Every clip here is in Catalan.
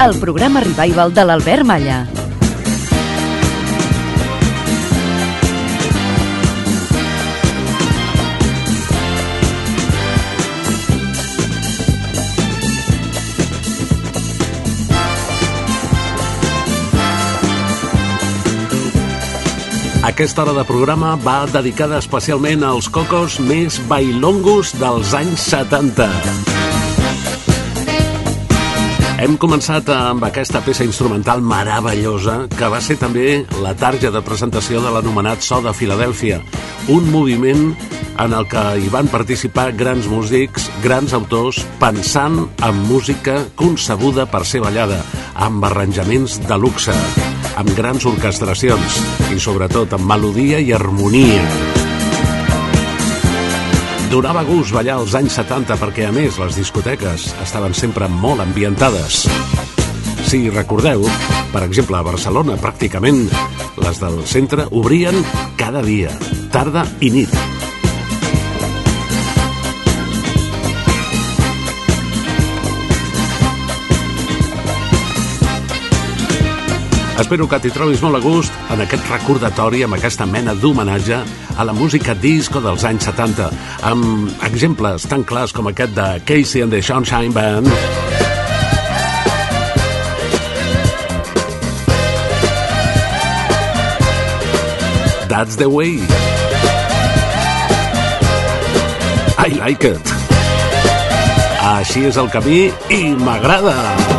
El programa revival de l'Albert Malla. Aquesta hora de programa va dedicada especialment als cocos més bailongos dels anys 70. Hem començat amb aquesta peça instrumental meravellosa que va ser també la tarja de presentació de l'anomenat So de Filadèlfia, un moviment en el que hi van participar grans músics, grans autors, pensant en música concebuda per ser ballada, amb arranjaments de luxe, amb grans orquestracions i sobretot amb melodia i harmonia. Donava gust ballar als anys 70 perquè, a més, les discoteques estaven sempre molt ambientades. Si recordeu, per exemple, a Barcelona, pràcticament, les del centre obrien cada dia, tarda i nit. Espero que t'hi trobis molt a gust en aquest recordatori, amb aquesta mena d'homenatge a la música disco dels anys 70, amb exemples tan clars com aquest de Casey and the Sunshine Band, That's the way. I like it. Així és el camí i m'agrada.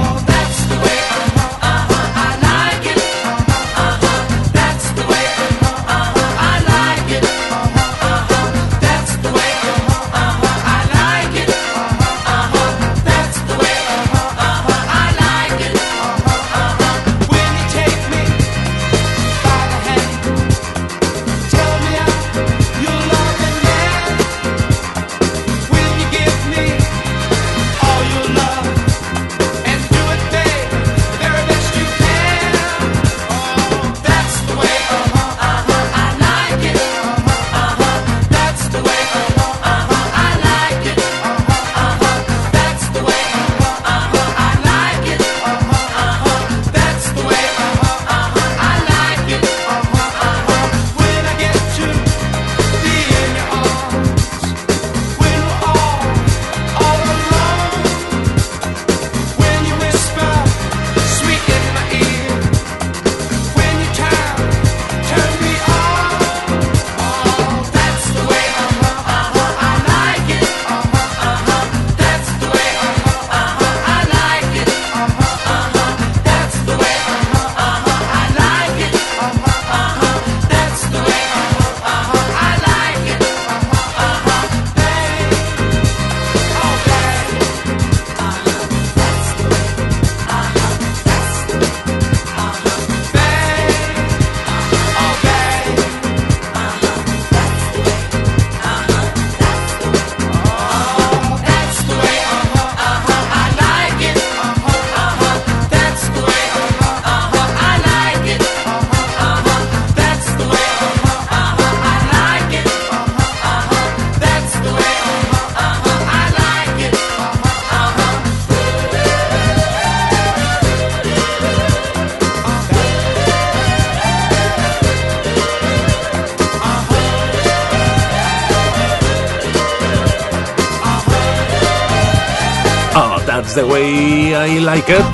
Like it.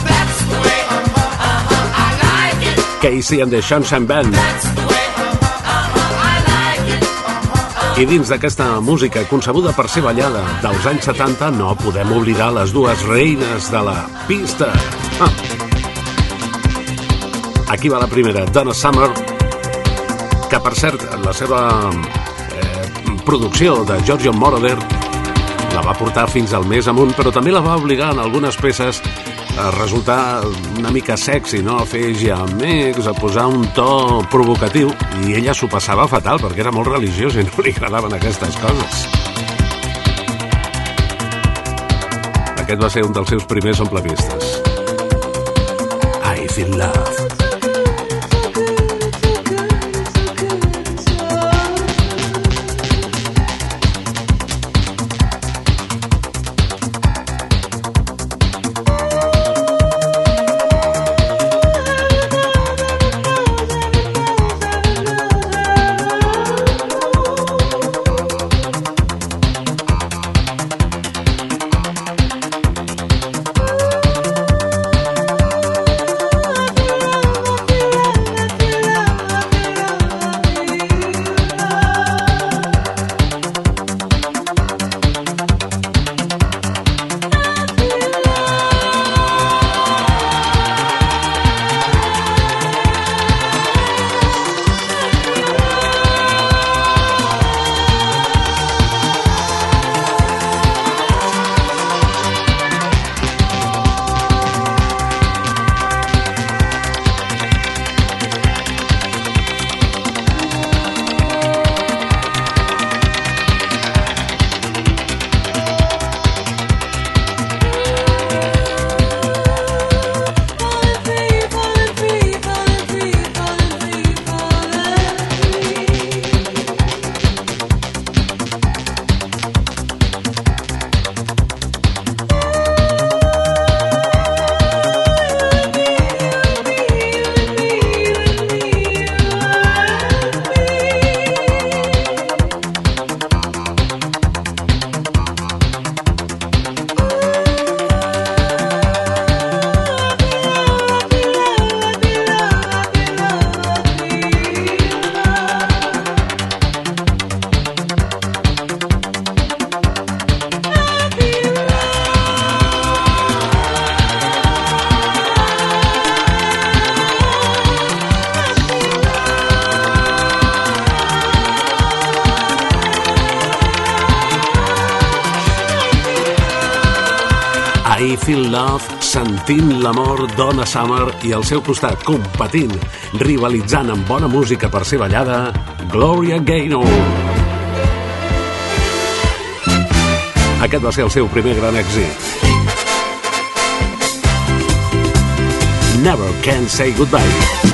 Casey and the Sunshine Band. I dins d'aquesta música concebuda per ser ballada dels anys 70 no podem oblidar les dues reines de la pista. Ah. Aquí va la primera, Donna Summer, que per cert, la seva eh, producció de Giorgio Moroder la va portar fins al més amunt, però també la va obligar en algunes peces a resultar una mica sexy, no? A fer gemecs, a posar un to provocatiu, i ella s'ho passava fatal perquè era molt religiós i no li agradaven aquestes coses. Aquest va ser un dels seus primers omplevistes. I feel love. Love, sentint l'amor Donna Summer i al seu costat competint, rivalitzant amb bona música per ser ballada, Gloria Gaynor. Aquest va ser el seu primer gran èxit. Never Can Say Goodbye.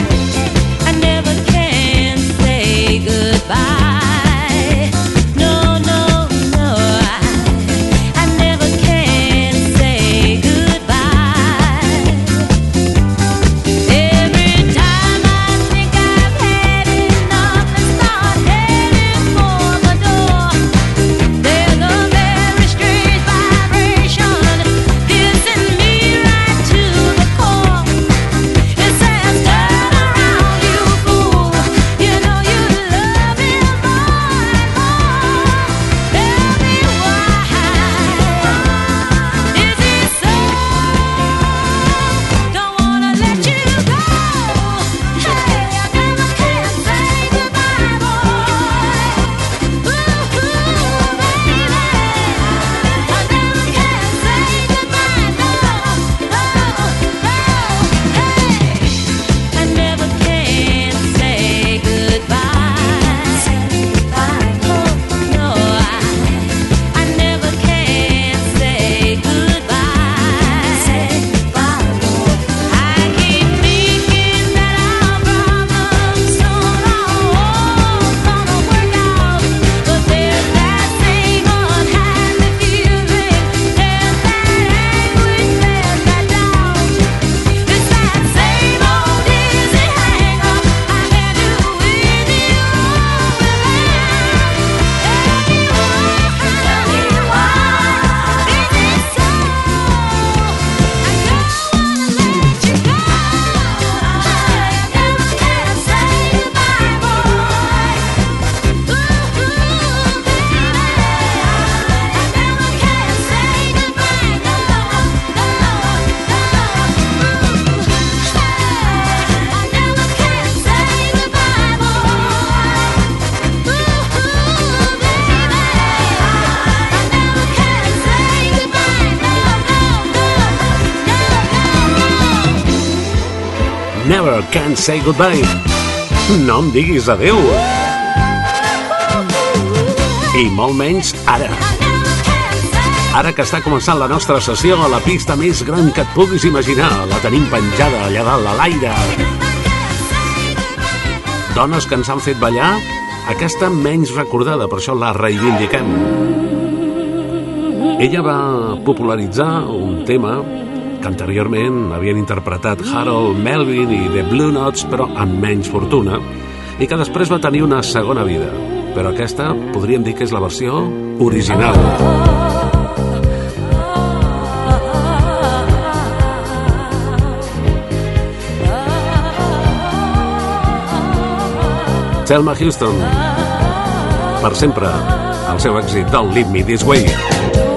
Never Can Say Goodbye. No em diguis adeu. I molt menys ara. Ara que està començant la nostra sessió a la pista més gran que et puguis imaginar, la tenim penjada allà dalt a l'aire. Dones que ens han fet ballar, aquesta menys recordada, per això la reivindiquem. Ella va popularitzar un tema que anteriorment havien interpretat Harold Melvin i The Blue Notes, però amb menys fortuna, i que després va tenir una segona vida. Però aquesta podríem dir que és la versió original. Selma Houston, per sempre, el seu èxit del Leave Me This Way.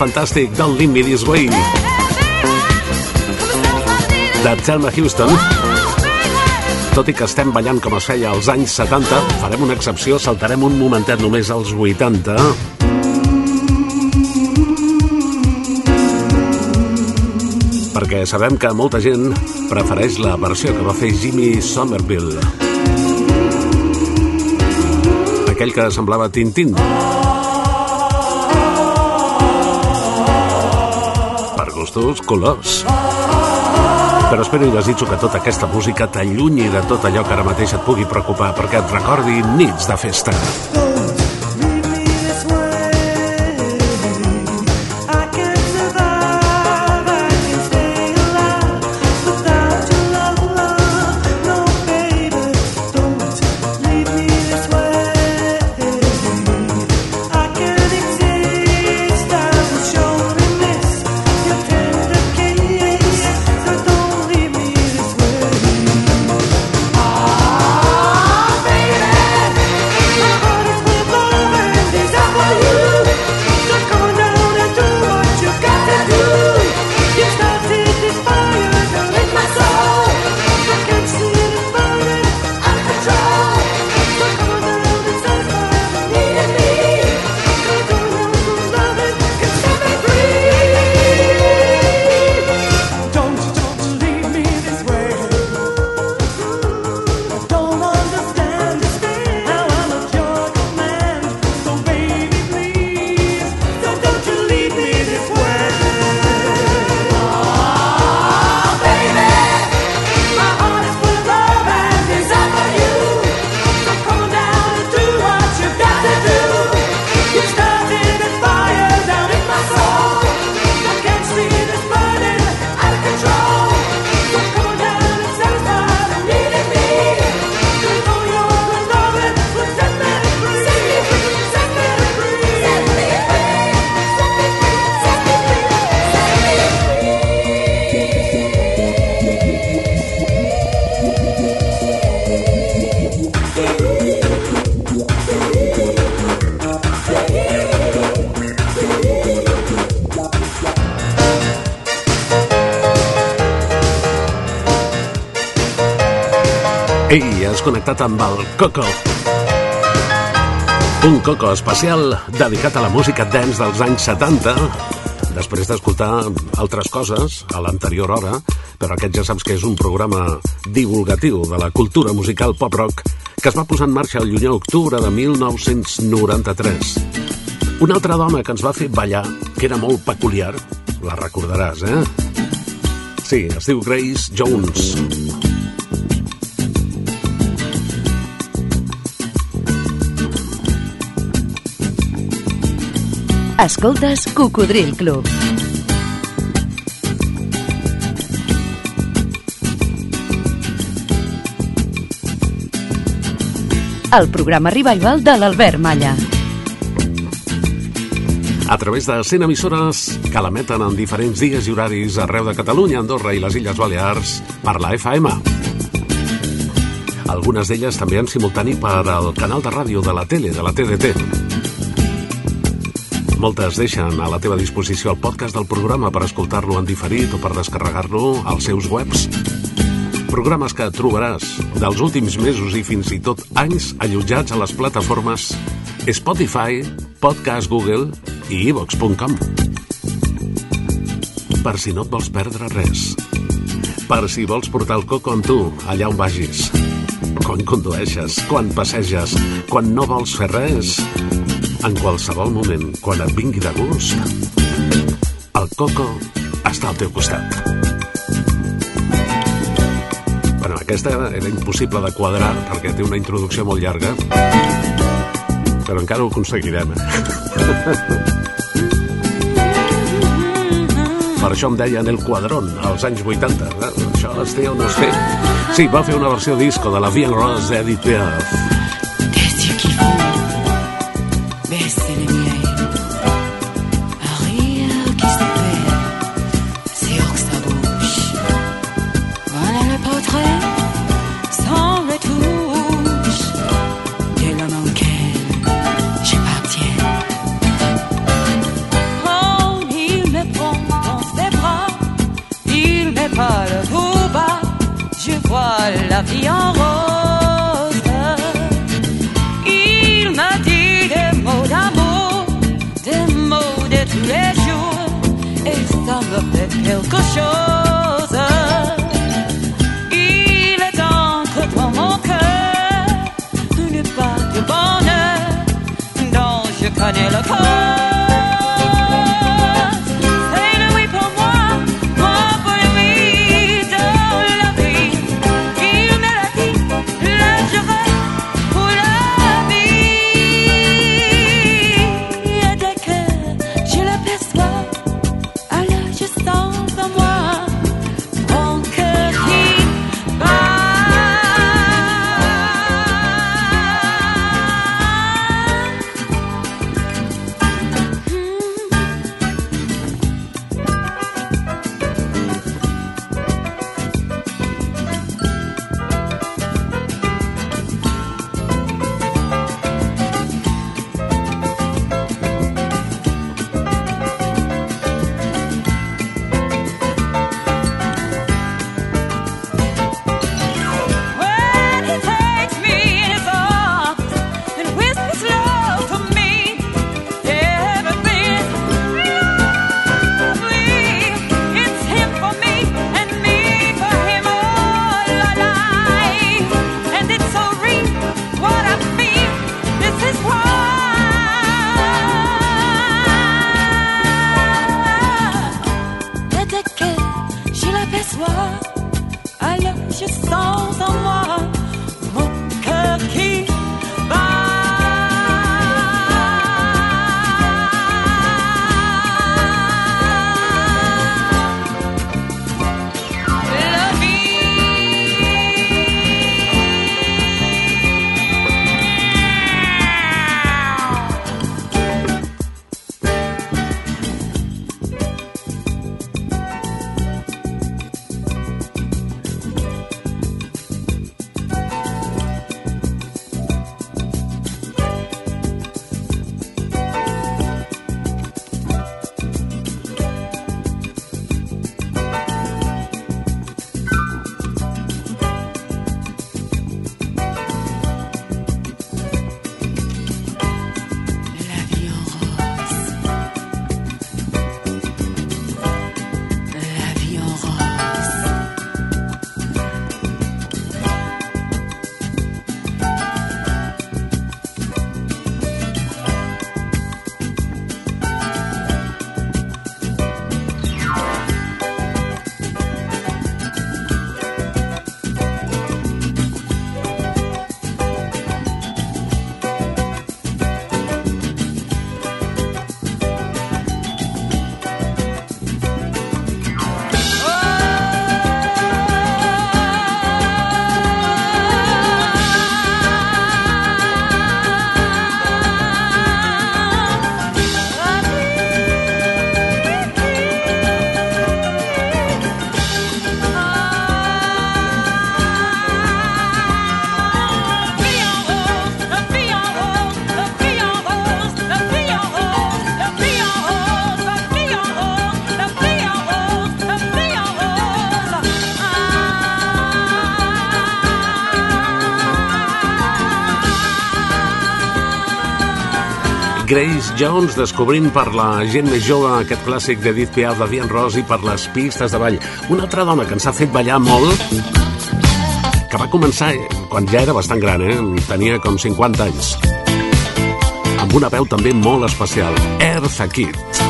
Fantàstic Leave Me This Way de Thelma Houston, tot i que estem ballant com es feia als anys 70, farem una excepció, saltarem un momentet només als 80. Perquè sabem que molta gent prefereix la versió que va fer Jimmy Somerville. Aquell que semblava Tintín. Per gustos, colors. Però espero i desitjo que tota aquesta música t'allunyi de tot allò que ara mateix et pugui preocupar perquè et recordi nits de festa. Connectat amb el Coco. Un Coco especial dedicat a la música dance dels anys 70, després d'escoltar altres coses a l'anterior hora, però aquest ja saps que és un programa divulgatiu de la cultura musical pop-rock que es va posar en marxa el llunyà octubre de 1993. Una altra dona que ens va fer ballar, que era molt peculiar, la recordaràs, eh? Sí, es diu Grace Jones. Escoltes Cocodril Club. El programa revival de l'Albert Malla. a través de 100 emissores que l'emeten en diferents dies i horaris arreu de Catalunya, Andorra i les Illes Balears per la FM. Algunes d'elles també en simultani per al canal de ràdio de la tele, de la TDT. Moltes deixen a la teva disposició el podcast del programa per escoltar-lo en diferit o per descarregar-lo als seus webs. Programes que trobaràs dels últims mesos i fins i tot anys allotjats a les plataformes Spotify, Podcast Google i iVox.com. Per si no et vols perdre res. Per si vols portar el coco amb tu, allà on vagis. Quan condueixes, quan passeges, quan no vols fer res. En qualsevol moment, quan et vingui de gust, el coco està al teu costat. Bueno, aquesta era, impossible de quadrar perquè té una introducció molt llarga, però encara ho aconseguirem. Per això em deien El Quadrón, als anys 80. Eh? Això es té o no es té? Sí, va fer una versió disco de la Vian Rose d'Edith Piaf. Vie en rose. Il m'a dit des mots d'amour, des mots de tous les jours, et ça me fait quelque chose. Il est entre dans mon cœur une part de bonheur dont je connais le cause. Grace Jones descobrint per la gent més jove aquest clàssic d'Edith Piaf de Diane Ross i per les pistes de ball. Una altra dona que ens ha fet ballar molt que va començar eh, quan ja era bastant gran, eh? tenia com 50 anys amb una veu també molt especial Eartha Kitt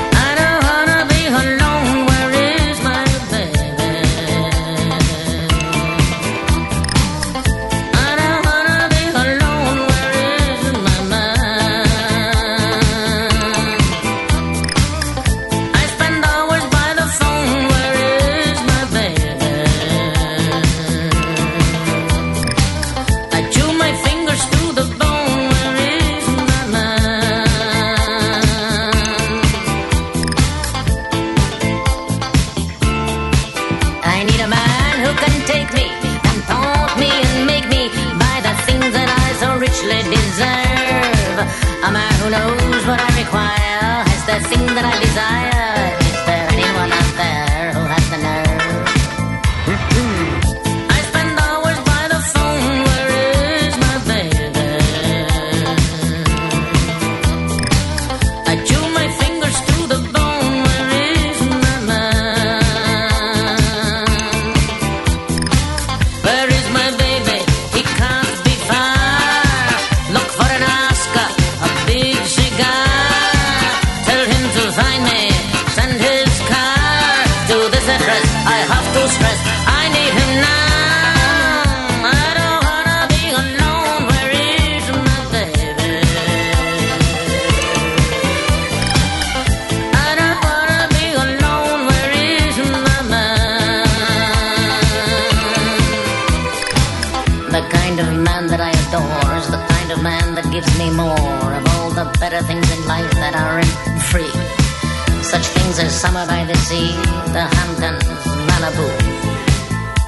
the Hamptons, Malibu,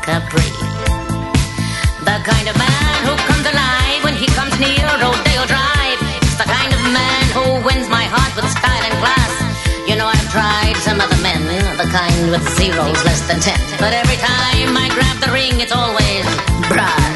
Capri. The kind of man who comes alive when he comes near Rodeo Drive. It's the kind of man who wins my heart with style and class. You know, I've tried some other men, the kind with zeros less than ten. But every time I grab the ring, it's always brass.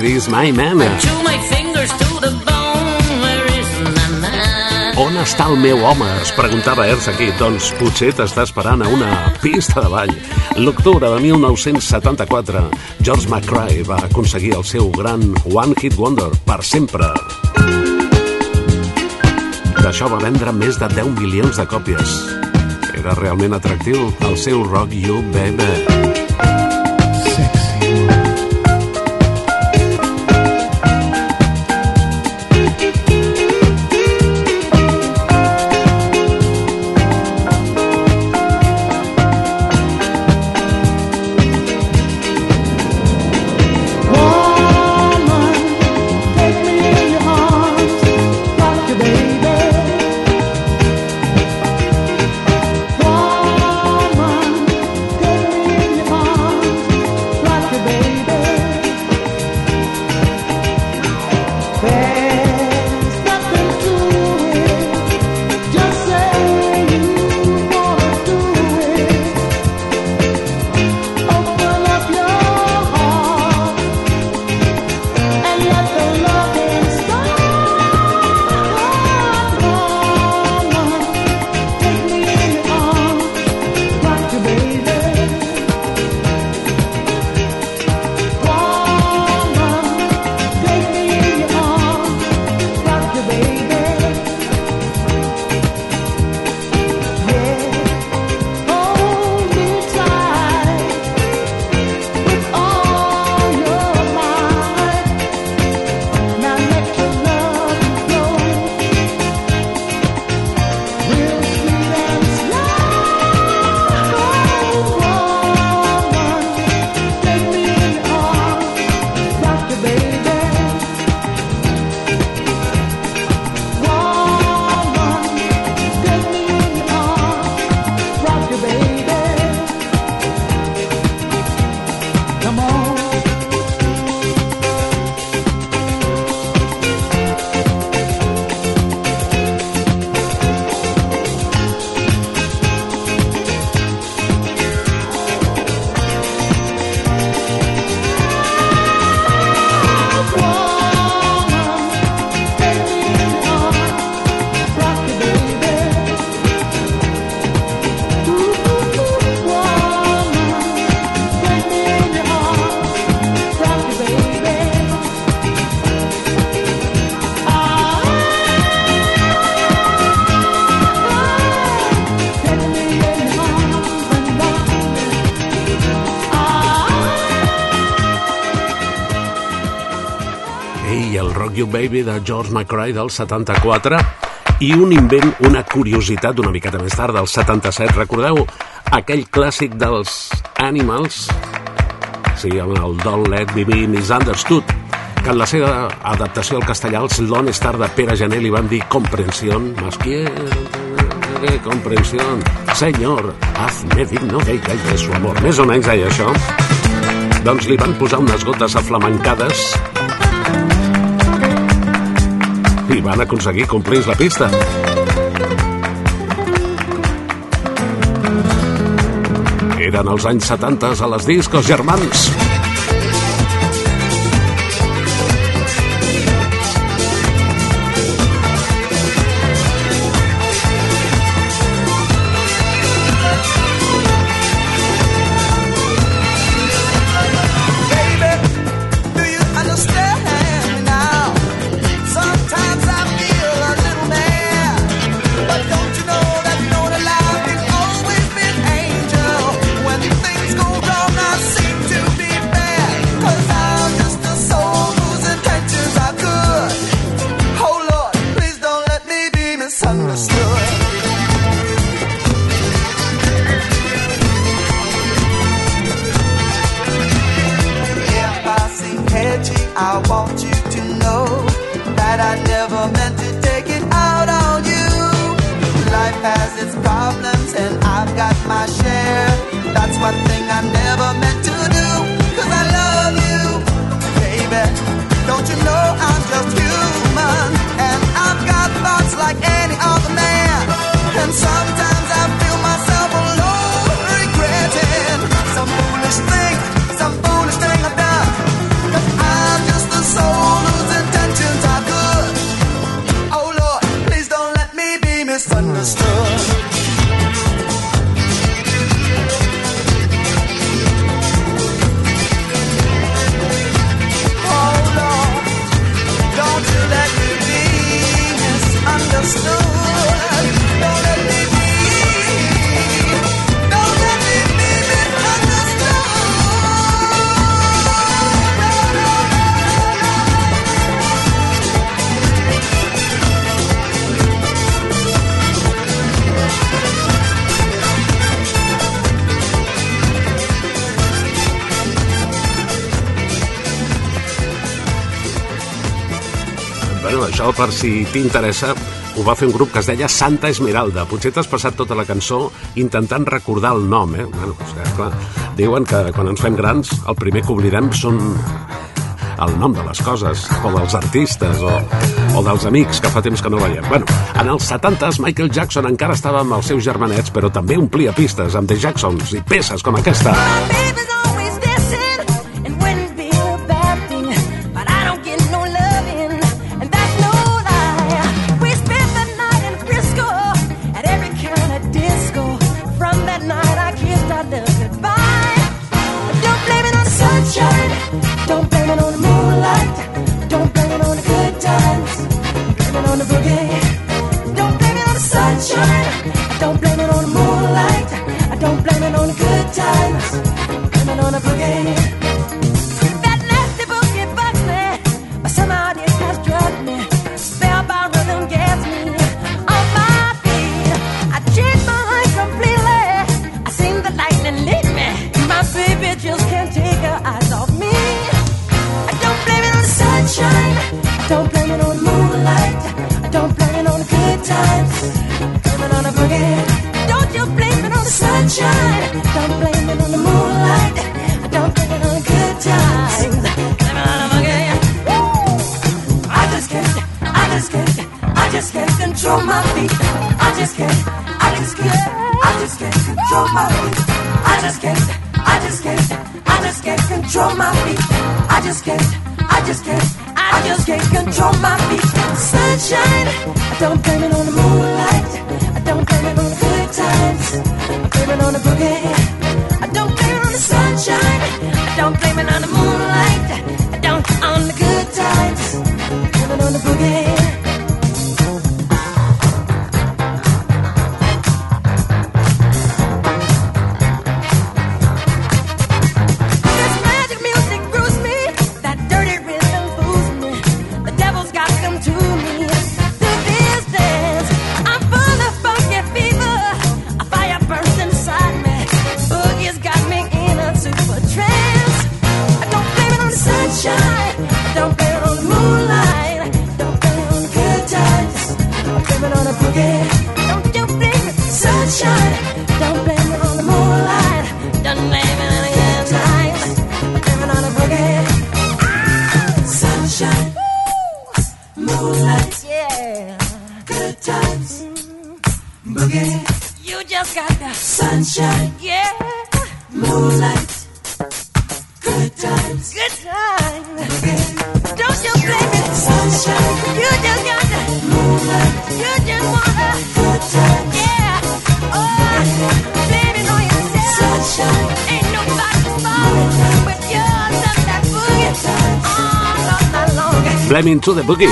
Where is my man? Chew my fingers to the bone. Where is my man? On està el meu home? Es preguntava Earth aquí. Doncs potser t'està esperant a una pista de ball. L'octubre de 1974, George McCrae va aconseguir el seu gran One Hit Wonder per sempre. D'això va vendre més de 10 milions de còpies. Era realment atractiu el seu Rock You Baby. You Baby de George McRae del 74 i un invent, una curiositat una miqueta més tard, del 77. Recordeu aquell clàssic dels Animals? Sí, amb el Don't Let Me Be Misunderstood, que en la seva adaptació al castellà els Lone Star de Pere Gené li van dir comprensión, más quiere comprensión. Señor, hazme digno de ella y de su amor. Més o menys deia això. Doncs li van posar unes gotes aflamencades i van aconseguir complir la pista. Eren els anys 70 a les discos germans. I want you to know that I never meant to take it out on you. Life has its problems and I've got my share. That's one thing I never meant to do. Cause I love you, baby. Don't you know I'm just human? And I've got thoughts like any other man. And sometimes per si t'interessa, ho va fer un grup que es deia Santa Esmeralda. Potser t'has passat tota la cançó intentant recordar el nom, eh? Bueno, sigui, clar, diuen que quan ens fem grans el primer que oblidem són el nom de les coses, o dels artistes, o, o dels amics que fa temps que no veiem. Bueno, en els 70s Michael Jackson encara estava amb els seus germanets, però també omplia pistes amb The Jacksons i peces com aquesta. My Blaming to the Boogie.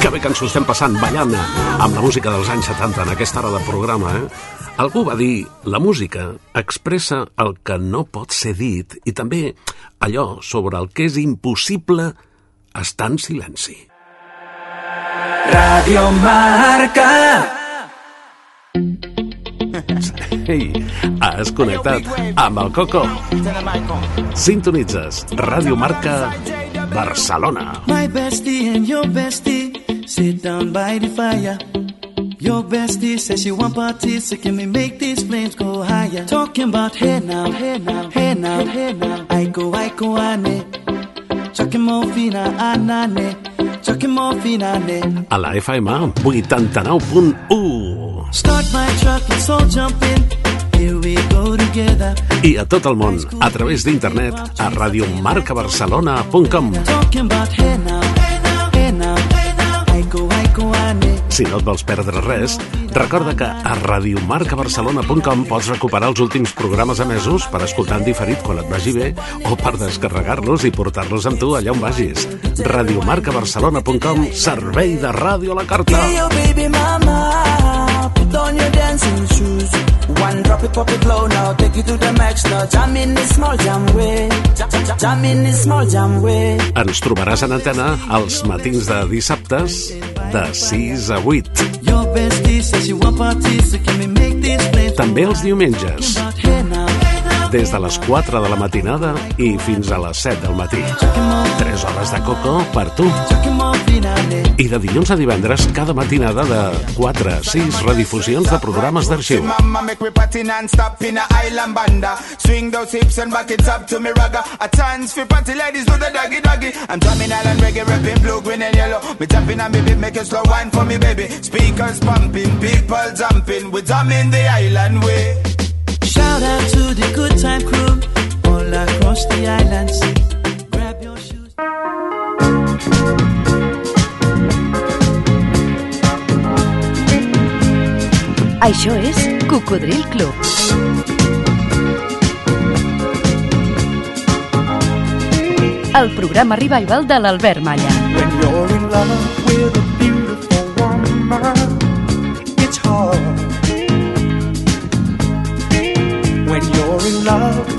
Que bé que ens ho estem passant ballant amb la música dels anys 70 en aquesta hora de programa, eh? Algú va dir, la música expressa el que no pot ser dit i també allò sobre el que és impossible estar en silenci. Radio Marca. Ei, has connectat amb el Coco. Sintonitzes Ràdio Marca Barcelona. My bestie and your bestie sit down by the fire. Your bestie says she want parties, so can we make these flames go higher? Talking about hey now, hey now, hey now, hey now. I go, I go, ane. Chucking morphina, anane. Chucking morphina, ane. A la FM 89.1 Start my truck, let's all jump in. I a tot el món a través d'internet a radiomarcabarcelona.com. Si no et vols perdre res, recorda que a radiomarcabarcelona.com pots recuperar els últims programes emesos per escoltar en diferit quan et vagi bé o per descarregar-los i portar-los amb tu allà on vagis. radiomarcabarcelona.com Servei de ràdio a la carta. Hey, yo, baby mama, put on your dancing shoes. One drop it, pop it low now, take you to the max now. Jam in this small jam way, jam, jam, jam, in this small jam way. Ens trobaràs en antena els matins de dissabtes de 6 a 8. Your bestie says she want parties, so can we make these flames També els diumenges, des de les 4 de la matinada i fins a les 7 del matí. 3 hores de coco per tu. I de dilluns a divendres, cada matinada de 4 a 6 redifusions de programes d'arxiu. Shout out to the good time crew all across the. Grab your shoes. Això és Cocodril Club. El programa revival de l'Albert Malla. When you're in love with a beautiful woman, it's hard. When you're in love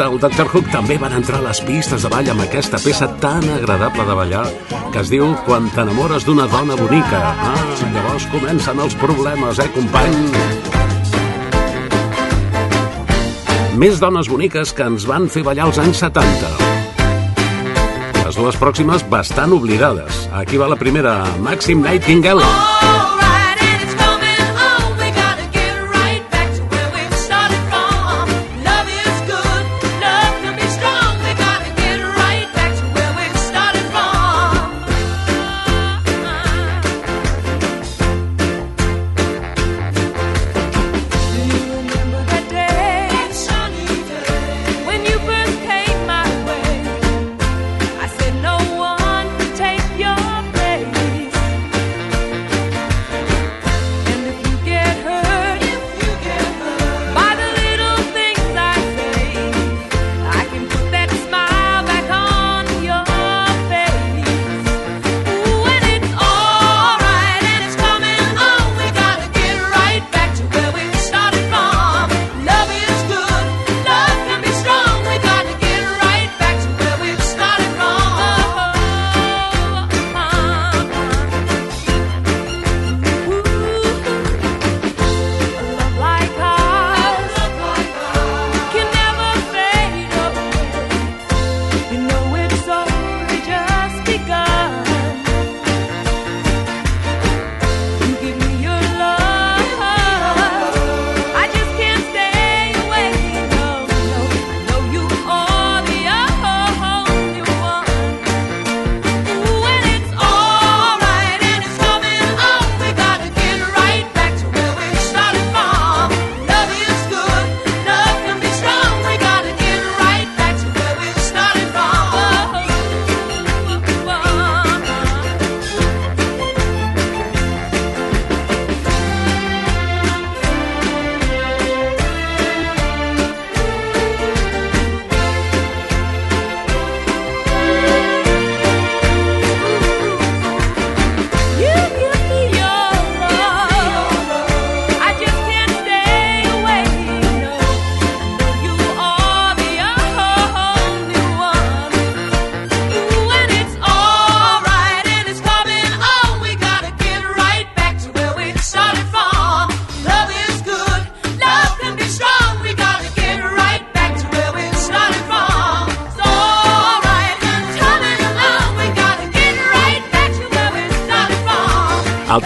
del Dr. Hook també van entrar a les pistes de ball amb aquesta peça tan agradable de ballar que es diu Quan t'enamores d'una dona bonica. Ah, llavors comencen els problemes, eh, company? Més dones boniques que ens van fer ballar als anys 70 les dues pròximes bastant oblidades. Aquí va la primera, Maxim Nightingale. Oh!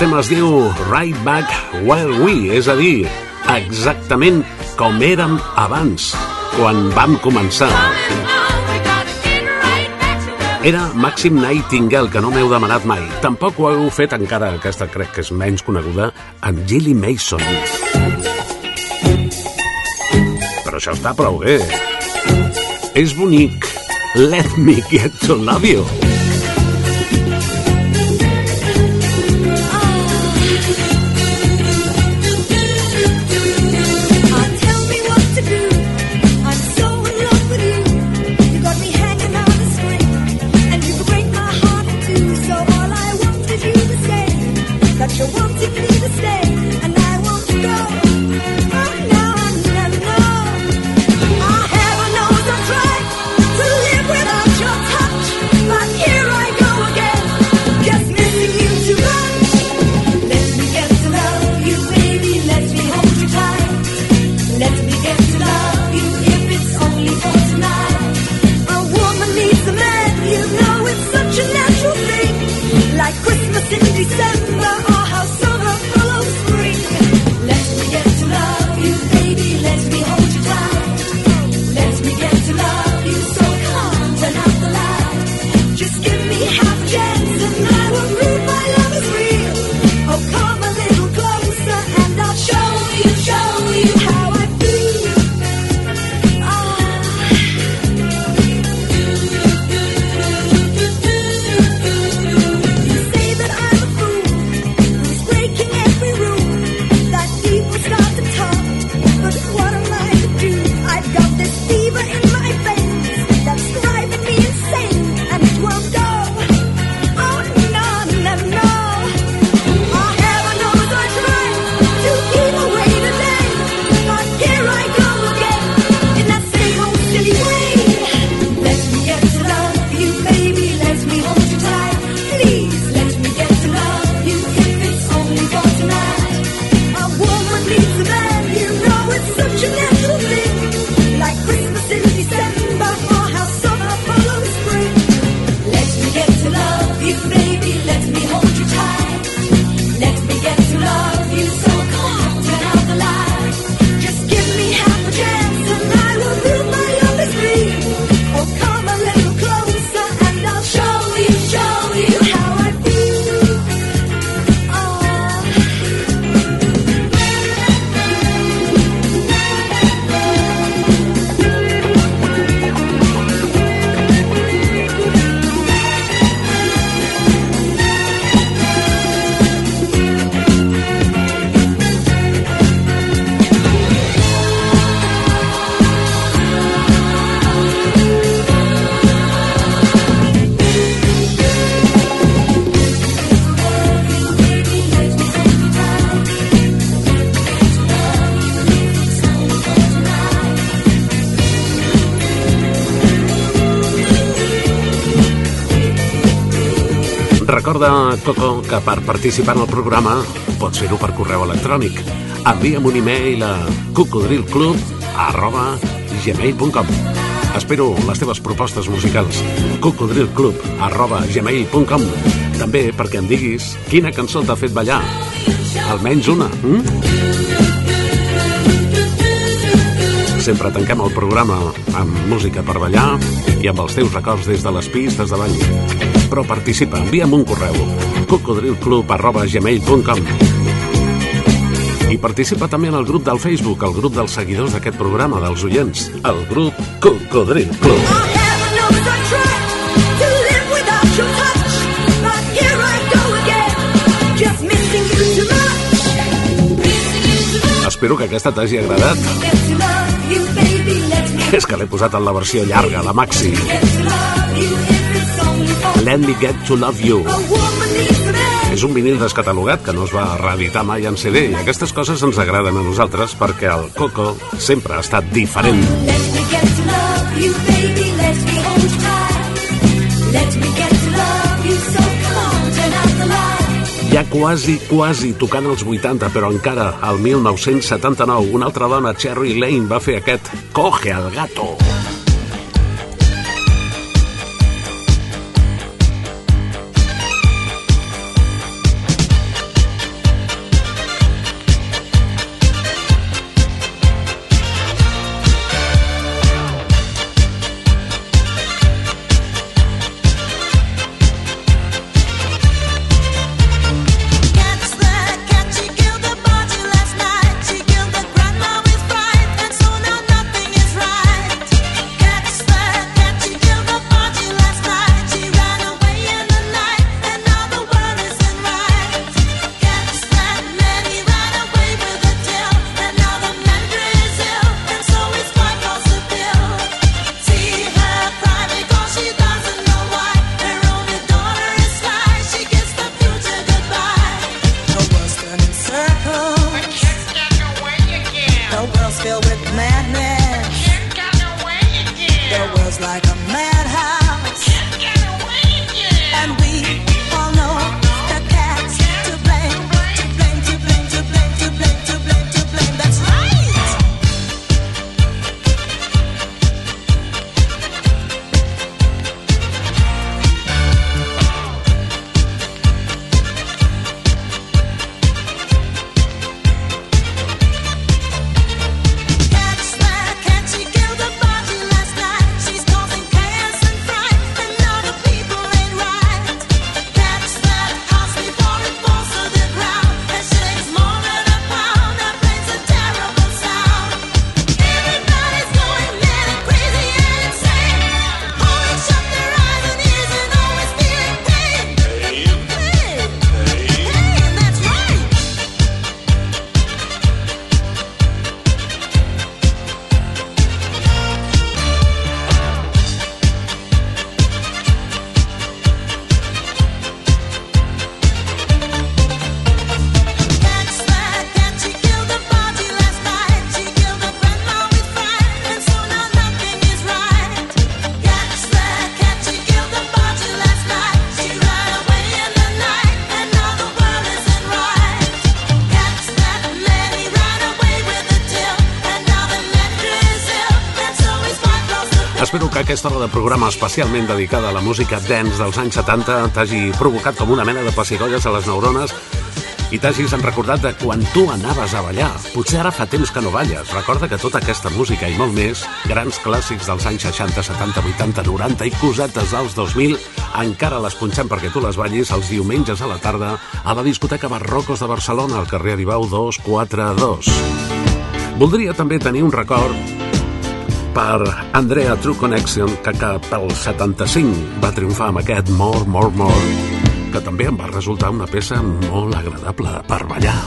tema es diu Right Back Where We, és a dir, exactament com érem abans, quan vam començar. Era Maxim Nightingale, que no m'heu demanat mai. Tampoc ho heu fet encara, aquesta crec que és menys coneguda, amb Gilly Mason. Però això està prou bé. És bonic. Let me get to love you. Coco, que per participar en el programa pots fer-ho per correu electrònic. Envia'm un e-mail a cocodrilclub arroba gmail.com Espero les teves propostes musicals. cocodrilclub arroba gmail.com També perquè em diguis quina cançó t'ha fet ballar. Almenys una. Mm? Sempre tanquem el programa amb música per ballar i amb els teus records des de les pistes de ball. Però participa, envia'm un correu cocodrilclub arroba gmail.com i participa també en el grup del Facebook, el grup dels seguidors d'aquest programa, dels oients, el grup Cocodril Club. Espero que aquesta t'hagi agradat. És que l'he posat en la versió llarga, la maxi. Let me get to love you. És un vinil descatalogat que no es va reeditar mai en CD i aquestes coses ens agraden a nosaltres perquè el Coco sempre ha estat diferent. Let me get to love you, baby, let me hold you tight. Let me get to love you, so come on, turn out the light. Ja quasi, quasi tocant els 80, però encara al 1979, una altra dona, Cherry Lane, va fer aquest Coge al gato. Catch aquesta hora de programa especialment dedicada a la música dance dels anys 70 t'hagi provocat com una mena de pessigolles a les neurones i t'hagis recordat de quan tu anaves a ballar. Potser ara fa temps que no balles. Recorda que tota aquesta música i molt més, grans clàssics dels anys 60, 70, 80, 90 i cosetes dels 2000, encara les punxem perquè tu les ballis els diumenges a la tarda a la discoteca Barrocos de Barcelona, al carrer Aribau 242. Voldria també tenir un record per Andrea True Connection, que cap al 75 va triomfar amb aquest More, More, More, que també em va resultar una peça molt agradable per ballar.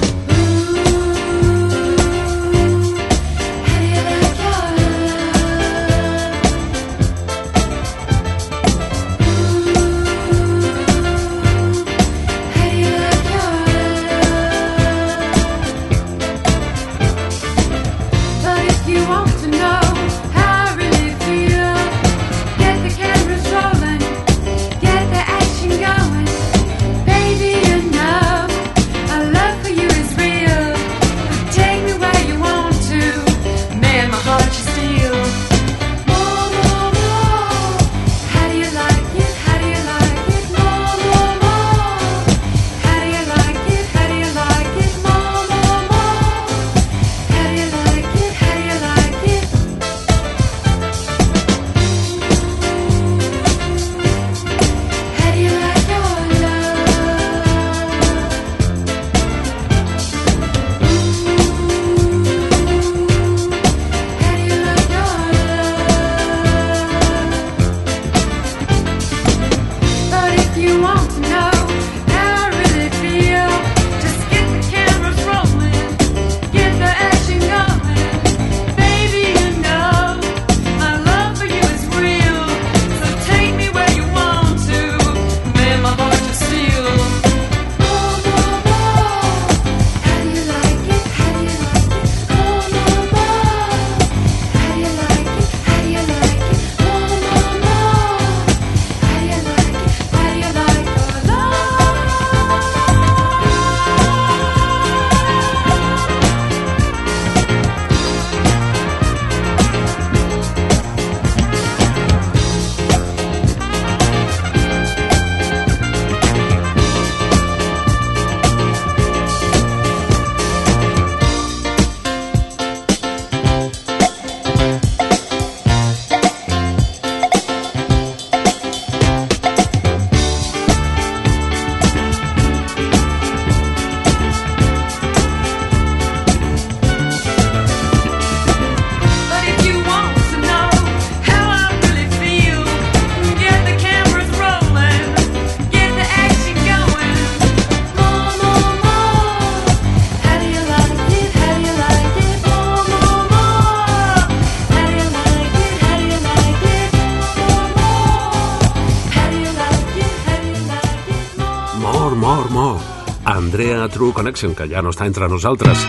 Andrea True Connection, que ja no està entre nosaltres.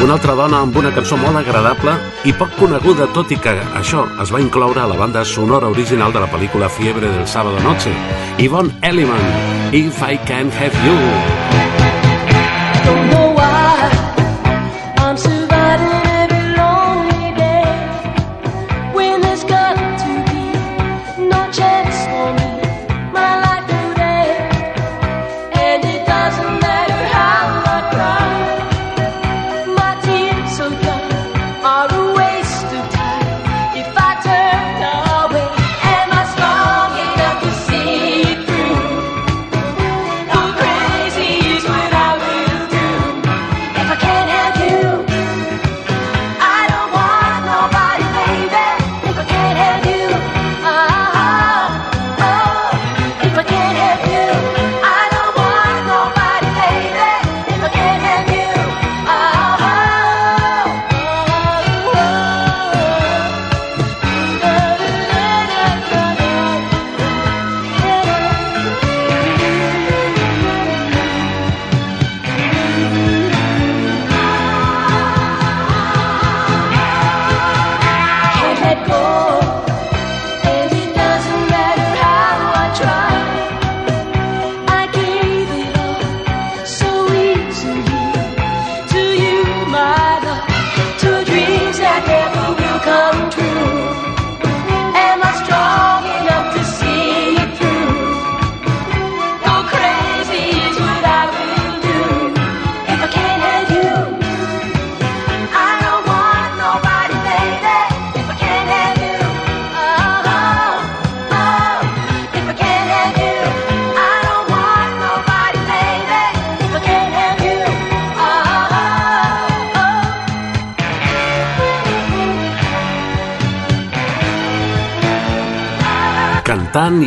Una altra dona amb una cançó molt agradable i poc coneguda, tot i que això es va incloure a la banda sonora original de la pel·lícula Fiebre del Sábado Noche. Yvonne Elliman, If I Can Have You.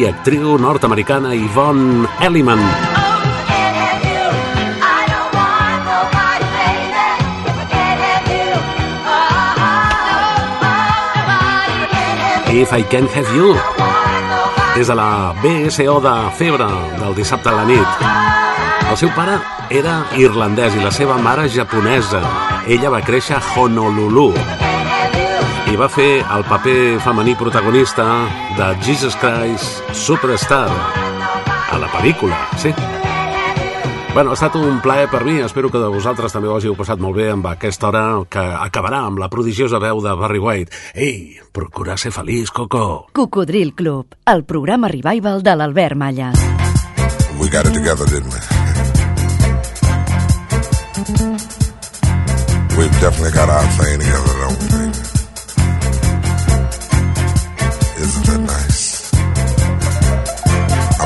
Actriu nord-americana Yvonne Elliman. If I Can Have You. Des de la BSO de Febre del dissabte a la nit. El seu pare era irlandès i la seva mare japonesa. Ella va créixer a Honolulu i va fer el paper femení protagonista de Jesus Christ Superstar a la pel·lícula, sí. Bueno, ha estat un plaer per mi, espero que de vosaltres també ho hàgiu passat molt bé amb aquesta hora que acabarà amb la prodigiosa veu de Barry White. Ei, procura ser feliç, Coco. Cocodril Club, el programa revival de l'Albert Malla. We got it together, didn't we? We've definitely got our thing together, don't we,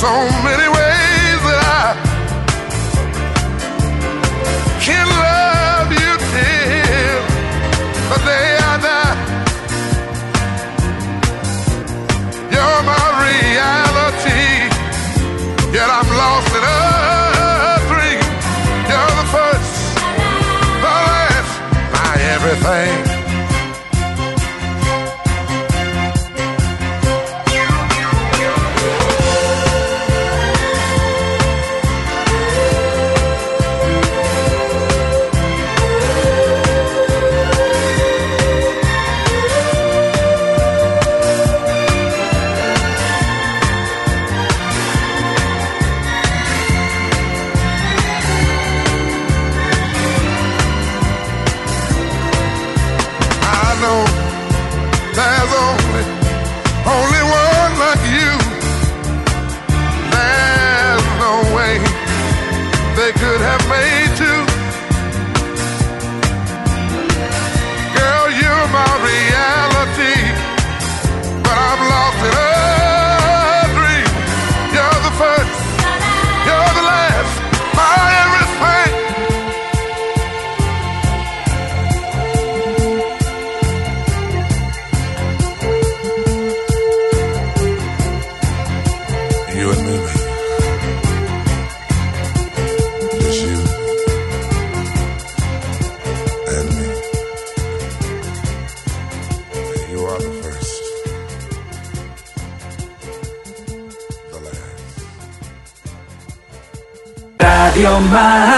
so many ways that I can love. The last. Radio Marca.